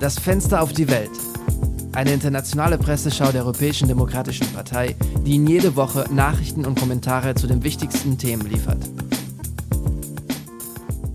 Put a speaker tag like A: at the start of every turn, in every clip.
A: Das Fenster auf die Welt. Eine internationale Presseschau der Europäischen Demokratischen Partei, die Ihnen jede Woche Nachrichten und Kommentare zu den wichtigsten Themen liefert.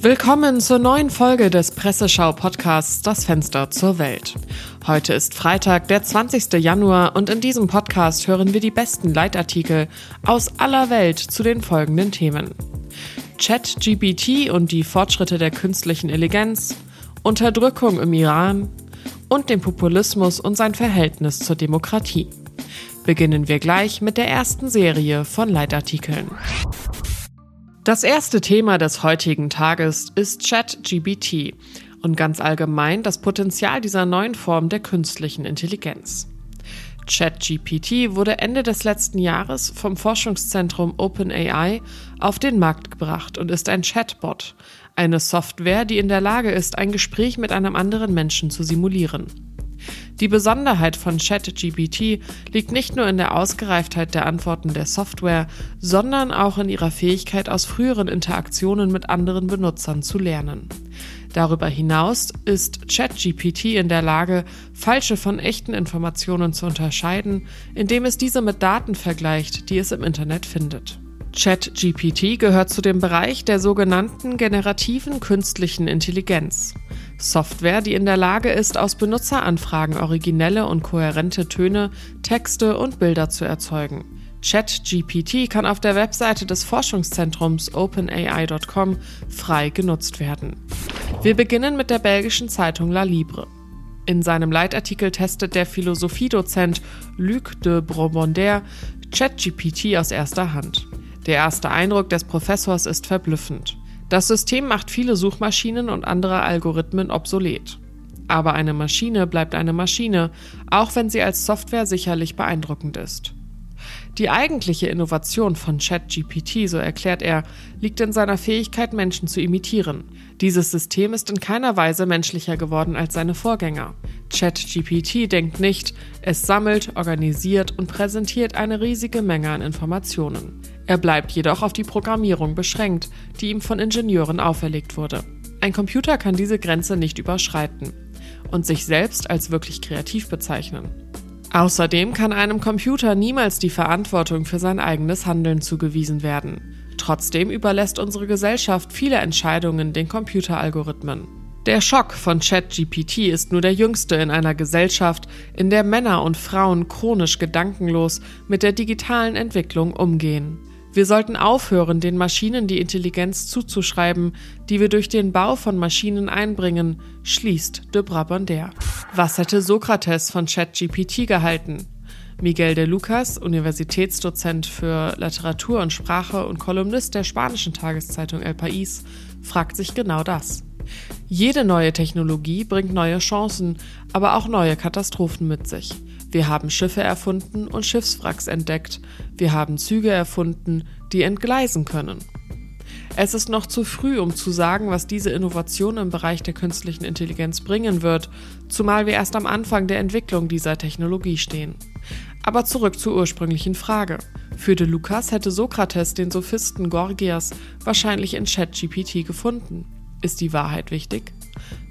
B: Willkommen zur neuen Folge des Presseschau-Podcasts Das Fenster zur Welt. Heute ist Freitag, der 20. Januar und in diesem Podcast hören wir die besten Leitartikel aus aller Welt zu den folgenden Themen. ChatGPT und die Fortschritte der künstlichen Intelligenz, Unterdrückung im Iran und den Populismus und sein Verhältnis zur Demokratie. Beginnen wir gleich mit der ersten Serie von Leitartikeln. Das erste Thema des heutigen Tages ist ChatGPT und ganz allgemein das Potenzial dieser neuen Form der künstlichen Intelligenz. ChatGPT wurde Ende des letzten Jahres vom Forschungszentrum OpenAI auf den Markt gebracht und ist ein Chatbot, eine Software, die in der Lage ist, ein Gespräch mit einem anderen Menschen zu simulieren. Die Besonderheit von ChatGPT liegt nicht nur in der Ausgereiftheit der Antworten der Software, sondern auch in ihrer Fähigkeit, aus früheren Interaktionen mit anderen Benutzern zu lernen. Darüber hinaus ist ChatGPT in der Lage, falsche von echten Informationen zu unterscheiden, indem es diese mit Daten vergleicht, die es im Internet findet. ChatGPT gehört zu dem Bereich der sogenannten generativen künstlichen Intelligenz. Software, die in der Lage ist, aus Benutzeranfragen originelle und kohärente Töne, Texte und Bilder zu erzeugen. ChatGPT kann auf der Webseite des Forschungszentrums openai.com frei genutzt werden. Wir beginnen mit der belgischen Zeitung La Libre. In seinem Leitartikel testet der Philosophiedozent Luc de Brobonder ChatGPT aus erster Hand. Der erste Eindruck des Professors ist verblüffend. Das System macht viele Suchmaschinen und andere Algorithmen obsolet. Aber eine Maschine bleibt eine Maschine, auch wenn sie als Software sicherlich beeindruckend ist. Die eigentliche Innovation von ChatGPT, so erklärt er, liegt in seiner Fähigkeit, Menschen zu imitieren. Dieses System ist in keiner Weise menschlicher geworden als seine Vorgänger. ChatGPT denkt nicht, es sammelt, organisiert und präsentiert eine riesige Menge an Informationen. Er bleibt jedoch auf die Programmierung beschränkt, die ihm von Ingenieuren auferlegt wurde. Ein Computer kann diese Grenze nicht überschreiten und sich selbst als wirklich kreativ bezeichnen. Außerdem kann einem Computer niemals die Verantwortung für sein eigenes Handeln zugewiesen werden. Trotzdem überlässt unsere Gesellschaft viele Entscheidungen den Computeralgorithmen. Der Schock von ChatGPT ist nur der jüngste in einer Gesellschaft, in der Männer und Frauen chronisch gedankenlos mit der digitalen Entwicklung umgehen. Wir sollten aufhören, den Maschinen die Intelligenz zuzuschreiben, die wir durch den Bau von Maschinen einbringen, schließt de Brabonder. Was hätte Sokrates von ChatGPT gehalten? Miguel de Lucas, Universitätsdozent für Literatur und Sprache und Kolumnist der spanischen Tageszeitung El País, fragt sich genau das. Jede neue Technologie bringt neue Chancen, aber auch neue Katastrophen mit sich. Wir haben Schiffe erfunden und Schiffswracks entdeckt. Wir haben Züge erfunden, die entgleisen können. Es ist noch zu früh, um zu sagen, was diese Innovation im Bereich der künstlichen Intelligenz bringen wird, zumal wir erst am Anfang der Entwicklung dieser Technologie stehen. Aber zurück zur ursprünglichen Frage. Für de Lucas hätte Sokrates den Sophisten Gorgias wahrscheinlich in ChatGPT gefunden. Ist die Wahrheit wichtig?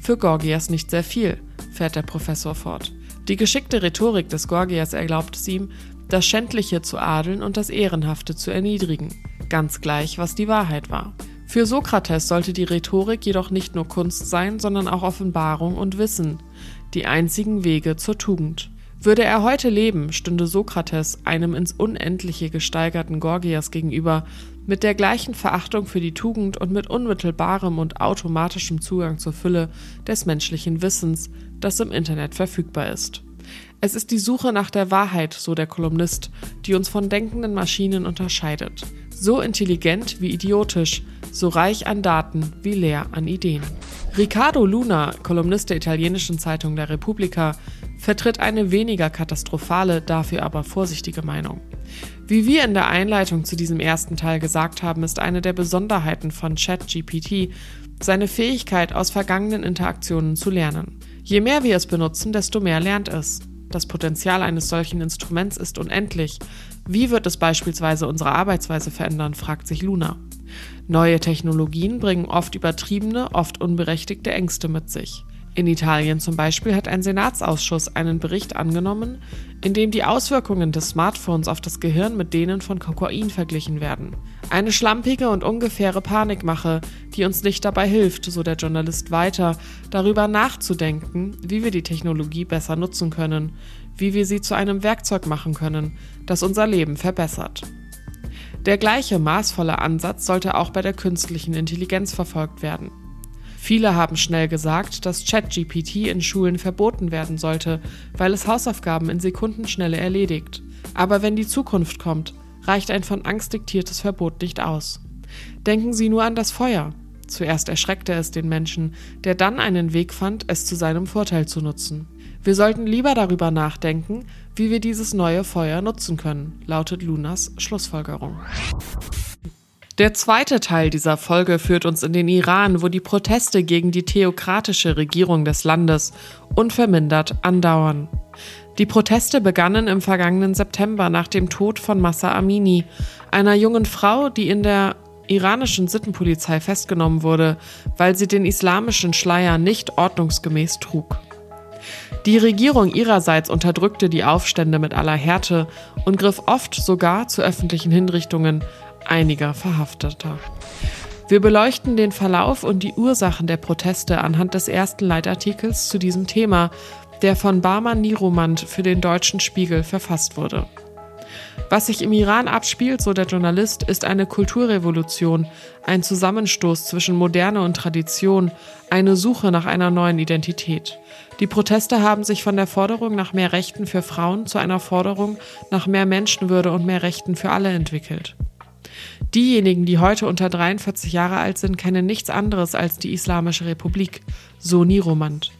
B: Für Gorgias nicht sehr viel, fährt der Professor fort. Die geschickte Rhetorik des Gorgias erlaubt es ihm, das Schändliche zu adeln und das Ehrenhafte zu erniedrigen, ganz gleich, was die Wahrheit war. Für Sokrates sollte die Rhetorik jedoch nicht nur Kunst sein, sondern auch Offenbarung und Wissen, die einzigen Wege zur Tugend. Würde er heute leben, stünde Sokrates einem ins Unendliche gesteigerten Gorgias gegenüber, mit der gleichen Verachtung für die Tugend und mit unmittelbarem und automatischem Zugang zur Fülle des menschlichen Wissens, das im Internet verfügbar ist. Es ist die Suche nach der Wahrheit, so der Kolumnist, die uns von denkenden Maschinen unterscheidet. So intelligent wie idiotisch, so reich an Daten wie leer an Ideen. Riccardo Luna, Kolumnist der italienischen Zeitung La Repubblica, vertritt eine weniger katastrophale, dafür aber vorsichtige Meinung. Wie wir in der Einleitung zu diesem ersten Teil gesagt haben, ist eine der Besonderheiten von ChatGPT seine Fähigkeit, aus vergangenen Interaktionen zu lernen. Je mehr wir es benutzen, desto mehr lernt es. Das Potenzial eines solchen Instruments ist unendlich. Wie wird es beispielsweise unsere Arbeitsweise verändern, fragt sich Luna. Neue Technologien bringen oft übertriebene, oft unberechtigte Ängste mit sich. In Italien zum Beispiel hat ein Senatsausschuss einen Bericht angenommen, in dem die Auswirkungen des Smartphones auf das Gehirn mit denen von Kokain verglichen werden. Eine schlampige und ungefähre Panikmache, die uns nicht dabei hilft, so der Journalist weiter, darüber nachzudenken, wie wir die Technologie besser nutzen können, wie wir sie zu einem Werkzeug machen können, das unser Leben verbessert. Der gleiche maßvolle Ansatz sollte auch bei der künstlichen Intelligenz verfolgt werden. Viele haben schnell gesagt, dass ChatGPT in Schulen verboten werden sollte, weil es Hausaufgaben in Sekundenschnelle erledigt. Aber wenn die Zukunft kommt, reicht ein von Angst diktiertes Verbot nicht aus. Denken Sie nur an das Feuer. Zuerst erschreckte es den Menschen, der dann einen Weg fand, es zu seinem Vorteil zu nutzen. Wir sollten lieber darüber nachdenken, wie wir dieses neue Feuer nutzen können, lautet Lunas Schlussfolgerung. Der zweite Teil dieser Folge führt uns in den Iran, wo die Proteste gegen die theokratische Regierung des Landes unvermindert andauern. Die Proteste begannen im vergangenen September nach dem Tod von Massa Amini, einer jungen Frau, die in der iranischen Sittenpolizei festgenommen wurde, weil sie den islamischen Schleier nicht ordnungsgemäß trug. Die Regierung ihrerseits unterdrückte die Aufstände mit aller Härte und griff oft sogar zu öffentlichen Hinrichtungen, einiger Verhafteter. Wir beleuchten den Verlauf und die Ursachen der Proteste anhand des ersten Leitartikels zu diesem Thema, der von Barman Niromand für den Deutschen Spiegel verfasst wurde. Was sich im Iran abspielt, so der Journalist, ist eine Kulturrevolution, ein Zusammenstoß zwischen Moderne und Tradition, eine Suche nach einer neuen Identität. Die Proteste haben sich von der Forderung nach mehr Rechten für Frauen zu einer Forderung nach mehr Menschenwürde und mehr Rechten für alle entwickelt. Diejenigen, die heute unter 43 Jahre alt sind, kennen nichts anderes als die Islamische Republik, so Niromand.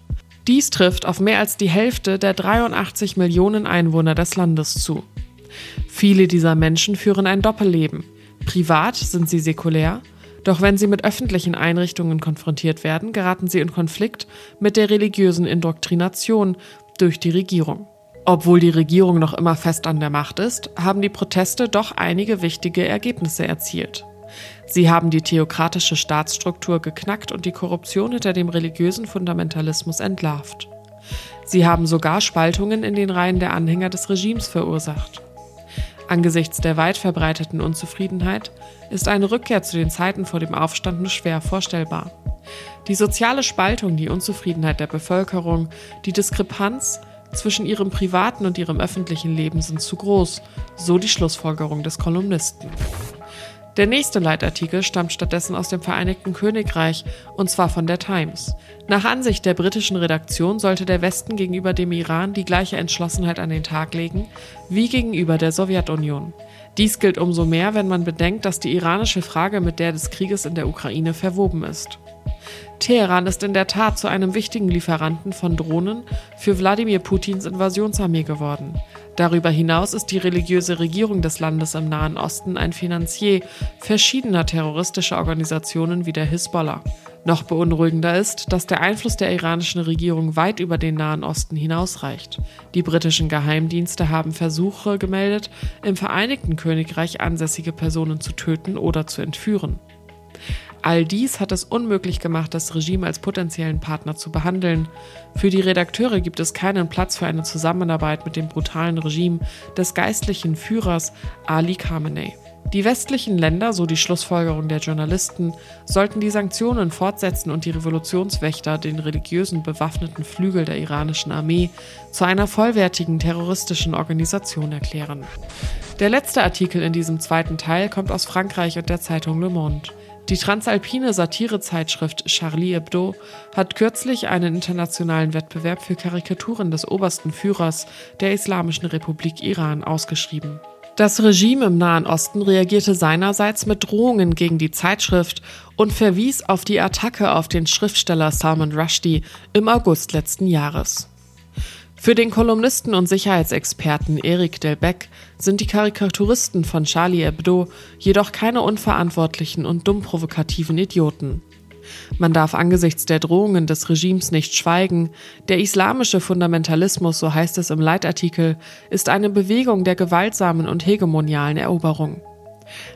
B: Dies trifft auf mehr als die Hälfte der 83 Millionen Einwohner des Landes zu. Viele dieser Menschen führen ein Doppelleben. Privat sind sie säkulär, doch wenn sie mit öffentlichen Einrichtungen konfrontiert werden, geraten sie in Konflikt mit der religiösen Indoktrination durch die Regierung. Obwohl die Regierung noch immer fest an der Macht ist, haben die Proteste doch einige wichtige Ergebnisse erzielt. Sie haben die theokratische Staatsstruktur geknackt und die Korruption hinter dem religiösen Fundamentalismus entlarvt. Sie haben sogar Spaltungen in den Reihen der Anhänger des Regimes verursacht. Angesichts der weit verbreiteten Unzufriedenheit ist eine Rückkehr zu den Zeiten vor dem Aufstand nur schwer vorstellbar. Die soziale Spaltung, die Unzufriedenheit der Bevölkerung, die Diskrepanz zwischen ihrem privaten und ihrem öffentlichen Leben sind zu groß, so die Schlussfolgerung des Kolumnisten. Der nächste Leitartikel stammt stattdessen aus dem Vereinigten Königreich, und zwar von der Times. Nach Ansicht der britischen Redaktion sollte der Westen gegenüber dem Iran die gleiche Entschlossenheit an den Tag legen wie gegenüber der Sowjetunion. Dies gilt umso mehr, wenn man bedenkt, dass die iranische Frage mit der des Krieges in der Ukraine verwoben ist. Teheran ist in der Tat zu einem wichtigen Lieferanten von Drohnen für Wladimir Putins Invasionsarmee geworden. Darüber hinaus ist die religiöse Regierung des Landes im Nahen Osten ein Finanzier verschiedener terroristischer Organisationen wie der Hisbollah. Noch beunruhigender ist, dass der Einfluss der iranischen Regierung weit über den Nahen Osten hinausreicht. Die britischen Geheimdienste haben Versuche gemeldet, im Vereinigten Königreich ansässige Personen zu töten oder zu entführen. All dies hat es unmöglich gemacht, das Regime als potenziellen Partner zu behandeln. Für die Redakteure gibt es keinen Platz für eine Zusammenarbeit mit dem brutalen Regime des geistlichen Führers Ali Khamenei. Die westlichen Länder, so die Schlussfolgerung der Journalisten, sollten die Sanktionen fortsetzen und die Revolutionswächter, den religiösen bewaffneten Flügel der iranischen Armee, zu einer vollwertigen terroristischen Organisation erklären. Der letzte Artikel in diesem zweiten Teil kommt aus Frankreich und der Zeitung Le Monde. Die transalpine Satirezeitschrift Charlie Hebdo hat kürzlich einen internationalen Wettbewerb für Karikaturen des obersten Führers der Islamischen Republik Iran ausgeschrieben. Das Regime im Nahen Osten reagierte seinerseits mit Drohungen gegen die Zeitschrift und verwies auf die Attacke auf den Schriftsteller Salman Rushdie im August letzten Jahres. Für den Kolumnisten und Sicherheitsexperten Eric Delbecq sind die Karikaturisten von Charlie Hebdo jedoch keine unverantwortlichen und dumm provokativen Idioten. Man darf angesichts der Drohungen des Regimes nicht schweigen. Der islamische Fundamentalismus, so heißt es im Leitartikel, ist eine Bewegung der gewaltsamen und hegemonialen Eroberung.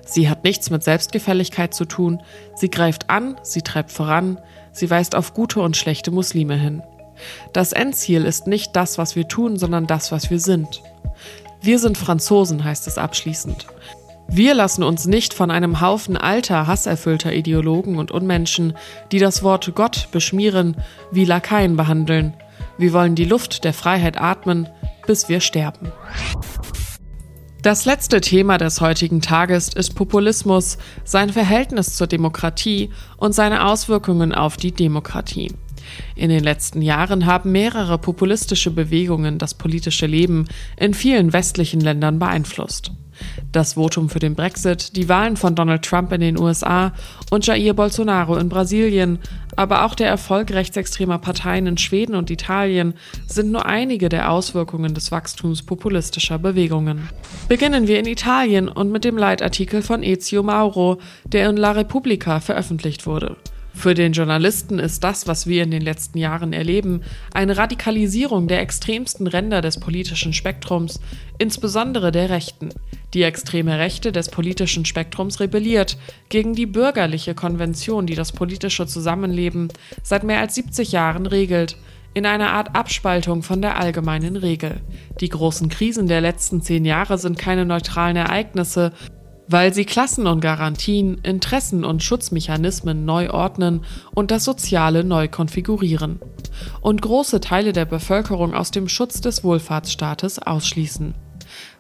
B: Sie hat nichts mit Selbstgefälligkeit zu tun, sie greift an, sie treibt voran, Sie weist auf gute und schlechte Muslime hin. Das Endziel ist nicht das, was wir tun, sondern das, was wir sind. Wir sind Franzosen, heißt es abschließend. Wir lassen uns nicht von einem Haufen alter, hasserfüllter Ideologen und Unmenschen, die das Wort Gott beschmieren, wie Lakaien behandeln. Wir wollen die Luft der Freiheit atmen, bis wir sterben. Das letzte Thema des heutigen Tages ist Populismus, sein Verhältnis zur Demokratie und seine Auswirkungen auf die Demokratie. In den letzten Jahren haben mehrere populistische Bewegungen das politische Leben in vielen westlichen Ländern beeinflusst. Das Votum für den Brexit, die Wahlen von Donald Trump in den USA und Jair Bolsonaro in Brasilien, aber auch der Erfolg rechtsextremer Parteien in Schweden und Italien sind nur einige der Auswirkungen des Wachstums populistischer Bewegungen. Beginnen wir in Italien und mit dem Leitartikel von Ezio Mauro, der in La Repubblica veröffentlicht wurde. Für den Journalisten ist das, was wir in den letzten Jahren erleben, eine Radikalisierung der extremsten Ränder des politischen Spektrums, insbesondere der Rechten. Die extreme Rechte des politischen Spektrums rebelliert gegen die bürgerliche Konvention, die das politische Zusammenleben seit mehr als 70 Jahren regelt, in einer Art Abspaltung von der allgemeinen Regel. Die großen Krisen der letzten zehn Jahre sind keine neutralen Ereignisse, weil sie Klassen und Garantien, Interessen und Schutzmechanismen neu ordnen und das Soziale neu konfigurieren und große Teile der Bevölkerung aus dem Schutz des Wohlfahrtsstaates ausschließen.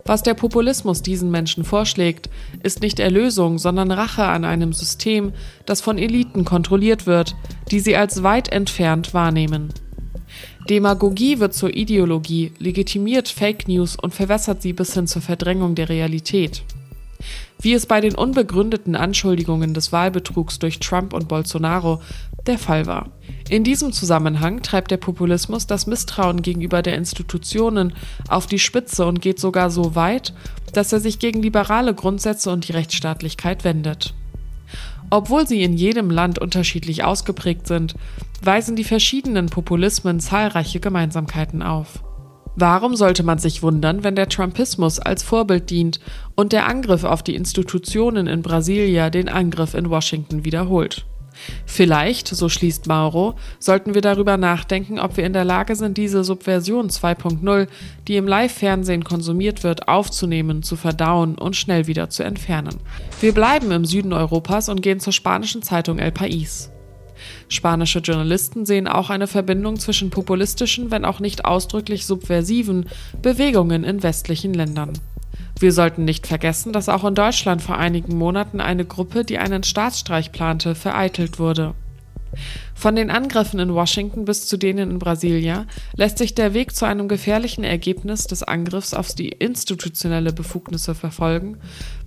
B: Was der Populismus diesen Menschen vorschlägt, ist nicht Erlösung, sondern Rache an einem System, das von Eliten kontrolliert wird, die sie als weit entfernt wahrnehmen. Demagogie wird zur Ideologie, legitimiert Fake News und verwässert sie bis hin zur Verdrängung der Realität wie es bei den unbegründeten Anschuldigungen des Wahlbetrugs durch Trump und Bolsonaro der Fall war. In diesem Zusammenhang treibt der Populismus das Misstrauen gegenüber der Institutionen auf die Spitze und geht sogar so weit, dass er sich gegen liberale Grundsätze und die Rechtsstaatlichkeit wendet. Obwohl sie in jedem Land unterschiedlich ausgeprägt sind, weisen die verschiedenen Populismen zahlreiche Gemeinsamkeiten auf. Warum sollte man sich wundern, wenn der Trumpismus als Vorbild dient und der Angriff auf die Institutionen in Brasilia den Angriff in Washington wiederholt? Vielleicht, so schließt Mauro, sollten wir darüber nachdenken, ob wir in der Lage sind, diese Subversion 2.0, die im Live-Fernsehen konsumiert wird, aufzunehmen, zu verdauen und schnell wieder zu entfernen. Wir bleiben im Süden Europas und gehen zur spanischen Zeitung El País. Spanische Journalisten sehen auch eine Verbindung zwischen populistischen, wenn auch nicht ausdrücklich subversiven Bewegungen in westlichen Ländern. Wir sollten nicht vergessen, dass auch in Deutschland vor einigen Monaten eine Gruppe, die einen Staatsstreich plante, vereitelt wurde. Von den Angriffen in Washington bis zu denen in Brasilia lässt sich der Weg zu einem gefährlichen Ergebnis des Angriffs auf die institutionelle Befugnisse verfolgen,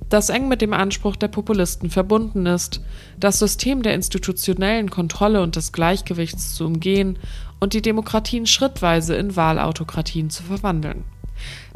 B: das eng mit dem Anspruch der Populisten verbunden ist, das System der institutionellen Kontrolle und des Gleichgewichts zu umgehen und die Demokratien schrittweise in Wahlautokratien zu verwandeln.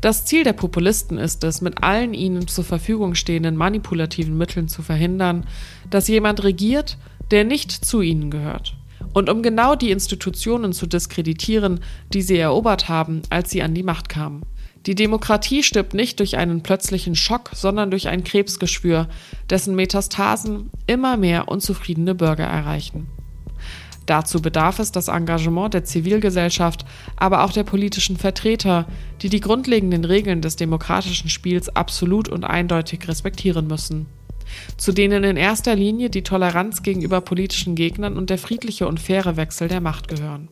B: Das Ziel der Populisten ist es, mit allen ihnen zur Verfügung stehenden manipulativen Mitteln zu verhindern, dass jemand regiert, der nicht zu ihnen gehört. Und um genau die Institutionen zu diskreditieren, die sie erobert haben, als sie an die Macht kamen. Die Demokratie stirbt nicht durch einen plötzlichen Schock, sondern durch ein Krebsgeschwür, dessen Metastasen immer mehr unzufriedene Bürger erreichen. Dazu bedarf es das Engagement der Zivilgesellschaft, aber auch der politischen Vertreter, die die grundlegenden Regeln des demokratischen Spiels absolut und eindeutig respektieren müssen. Zu denen in erster Linie die Toleranz gegenüber politischen Gegnern und der friedliche und faire Wechsel der Macht gehören.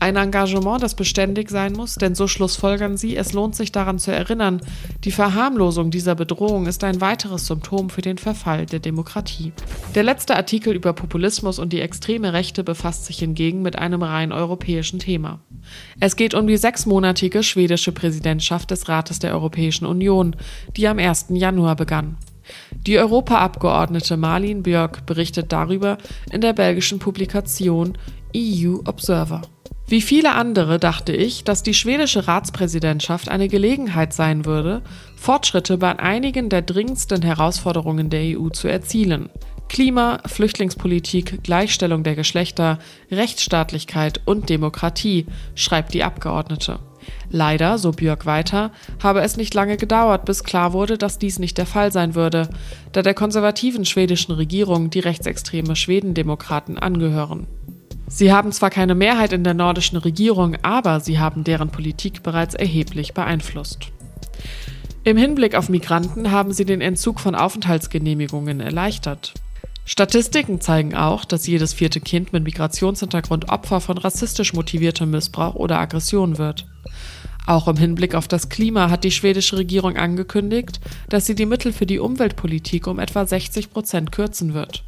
B: Ein Engagement, das beständig sein muss, denn so schlussfolgern sie, es lohnt sich daran zu erinnern, die Verharmlosung dieser Bedrohung ist ein weiteres Symptom für den Verfall der Demokratie. Der letzte Artikel über Populismus und die extreme Rechte befasst sich hingegen mit einem rein europäischen Thema. Es geht um die sechsmonatige schwedische Präsidentschaft des Rates der Europäischen Union, die am 1. Januar begann. Die Europaabgeordnete Marlene Björk berichtet darüber in der belgischen Publikation EU Observer. Wie viele andere dachte ich, dass die schwedische Ratspräsidentschaft eine Gelegenheit sein würde, Fortschritte bei einigen der dringendsten Herausforderungen der EU zu erzielen. Klima, Flüchtlingspolitik, Gleichstellung der Geschlechter, Rechtsstaatlichkeit und Demokratie, schreibt die Abgeordnete. Leider, so Björk weiter, habe es nicht lange gedauert, bis klar wurde, dass dies nicht der Fall sein würde, da der konservativen schwedischen Regierung die rechtsextreme Schwedendemokraten angehören. Sie haben zwar keine Mehrheit in der nordischen Regierung, aber sie haben deren Politik bereits erheblich beeinflusst. Im Hinblick auf Migranten haben sie den Entzug von Aufenthaltsgenehmigungen erleichtert. Statistiken zeigen auch, dass jedes vierte Kind mit Migrationshintergrund Opfer von rassistisch motiviertem Missbrauch oder Aggression wird. Auch im Hinblick auf das Klima hat die schwedische Regierung angekündigt, dass sie die Mittel für die Umweltpolitik um etwa 60 Prozent kürzen wird.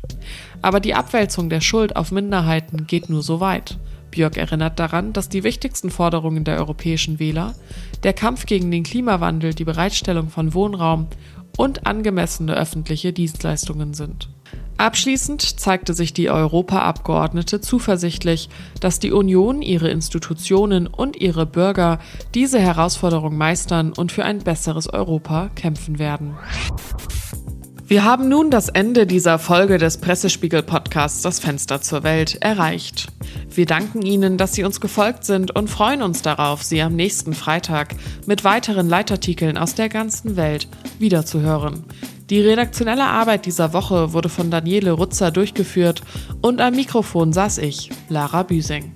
B: Aber die Abwälzung der Schuld auf Minderheiten geht nur so weit. Björk erinnert daran, dass die wichtigsten Forderungen der europäischen Wähler der Kampf gegen den Klimawandel, die Bereitstellung von Wohnraum und angemessene öffentliche Dienstleistungen sind. Abschließend zeigte sich die Europaabgeordnete zuversichtlich, dass die Union, ihre Institutionen und ihre Bürger diese Herausforderung meistern und für ein besseres Europa kämpfen werden. Wir haben nun das Ende dieser Folge des Pressespiegel-Podcasts Das Fenster zur Welt erreicht. Wir danken Ihnen, dass Sie uns gefolgt sind und freuen uns darauf, Sie am nächsten Freitag mit weiteren Leitartikeln aus der ganzen Welt wiederzuhören. Die redaktionelle Arbeit dieser Woche wurde von Daniele Rutzer durchgeführt und am Mikrofon saß ich, Lara Büsing.